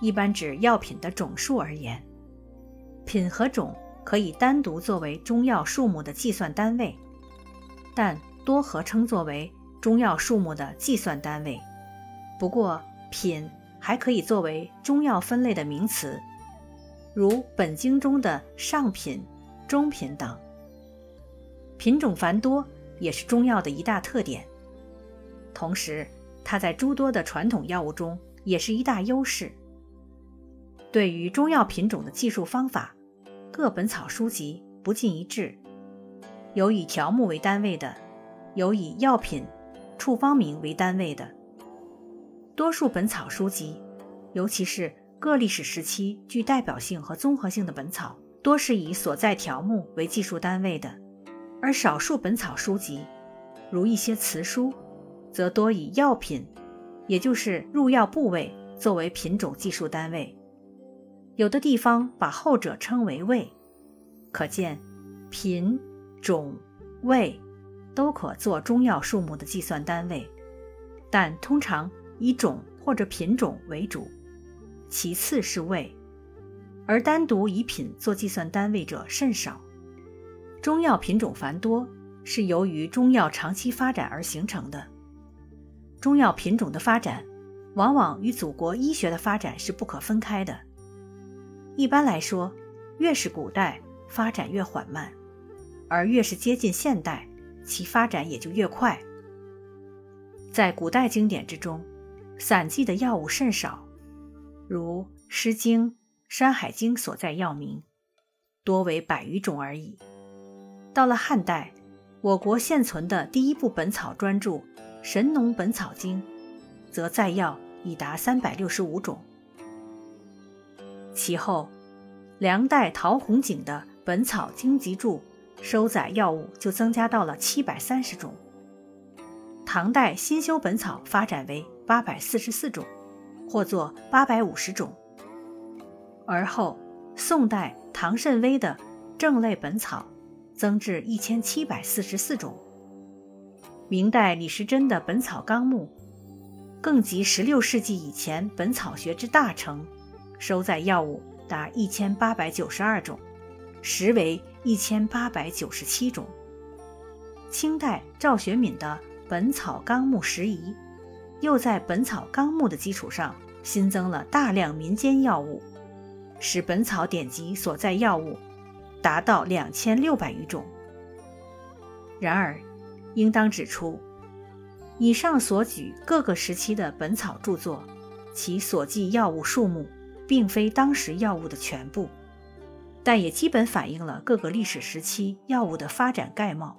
一般指药品的种数而言，品和种可以单独作为中药数目的计算单位，但多合称作为中药数目的计算单位。不过，品还可以作为中药分类的名词，如本经中的上品、中品等。品种繁多也是中药的一大特点，同时它在诸多的传统药物中。也是一大优势。对于中药品种的计数方法，各本草书籍不尽一致，有以条目为单位的，有以药品、处方名为单位的。多数本草书籍，尤其是各历史时期具代表性和综合性的本草，多是以所在条目为计数单位的；而少数本草书籍，如一些词书，则多以药品。也就是入药部位作为品种计数单位，有的地方把后者称为位，可见品种味都可做中药数目的计算单位，但通常以种或者品种为主，其次是味，而单独以品做计算单位者甚少。中药品种繁多，是由于中药长期发展而形成的。中药品种的发展，往往与祖国医学的发展是不可分开的。一般来说，越是古代发展越缓慢，而越是接近现代，其发展也就越快。在古代经典之中，散记的药物甚少，如《诗经》《山海经》所在药名，多为百余种而已。到了汉代，我国现存的第一部本草专著。《神农本草经》则载药已达三百六十五种，其后梁代陶弘景的《本草经集注》收载药物就增加到了七百三十种，唐代新修本草发展为八百四十四种，或作八百五十种，而后宋代唐慎微的《正类本草》增至一千七百四十四种。明代李时珍的《本草纲目》，更及十六世纪以前本草学之大成，收载药物达1892种，实为1897种。清代赵学敏的《本草纲目拾遗》，又在《本草纲目》的基础上新增了大量民间药物，使本草典籍所在药物达到2600余种。然而，应当指出，以上所举各个时期的本草著作，其所记药物数目，并非当时药物的全部，但也基本反映了各个历史时期药物的发展概貌。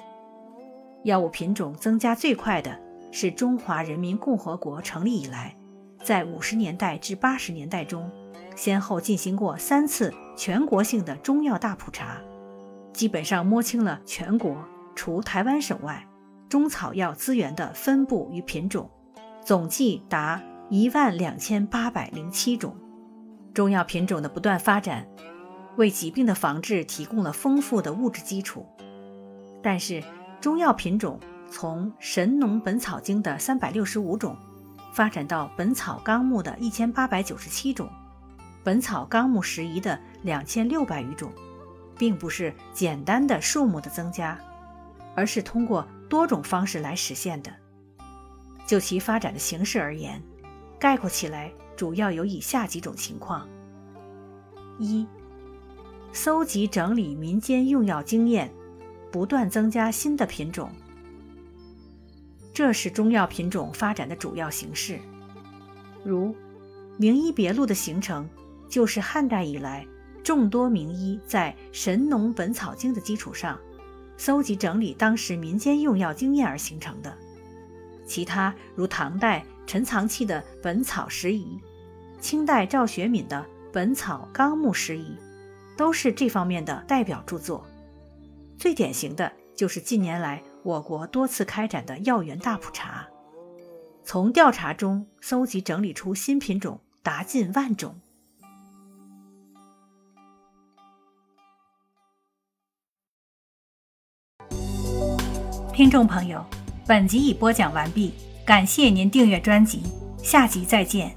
药物品种增加最快的是中华人民共和国成立以来，在五十年代至八十年代中，先后进行过三次全国性的中药大普查，基本上摸清了全国除台湾省外。中草药资源的分布与品种，总计达一万两千八百零七种。中药品种的不断发展，为疾病的防治提供了丰富的物质基础。但是，中药品种从《神农本草经》的三百六十五种，发展到《本草纲目》的一千八百九十七种，《本草纲目拾遗》的两千六百余种，并不是简单的数目的增加，而是通过。多种方式来实现的。就其发展的形式而言，概括起来主要有以下几种情况：一、搜集整理民间用药经验，不断增加新的品种，这是中药品种发展的主要形式。如《名医别录》的形成，就是汉代以来众多名医在《神农本草经》的基础上。搜集整理当时民间用药经验而形成的，其他如唐代陈藏器的《本草拾遗》，清代赵学敏的《本草纲目拾遗》，都是这方面的代表著作。最典型的就是近年来我国多次开展的药源大普查，从调查中搜集整理出新品种达近万种。听众朋友，本集已播讲完毕，感谢您订阅专辑，下集再见。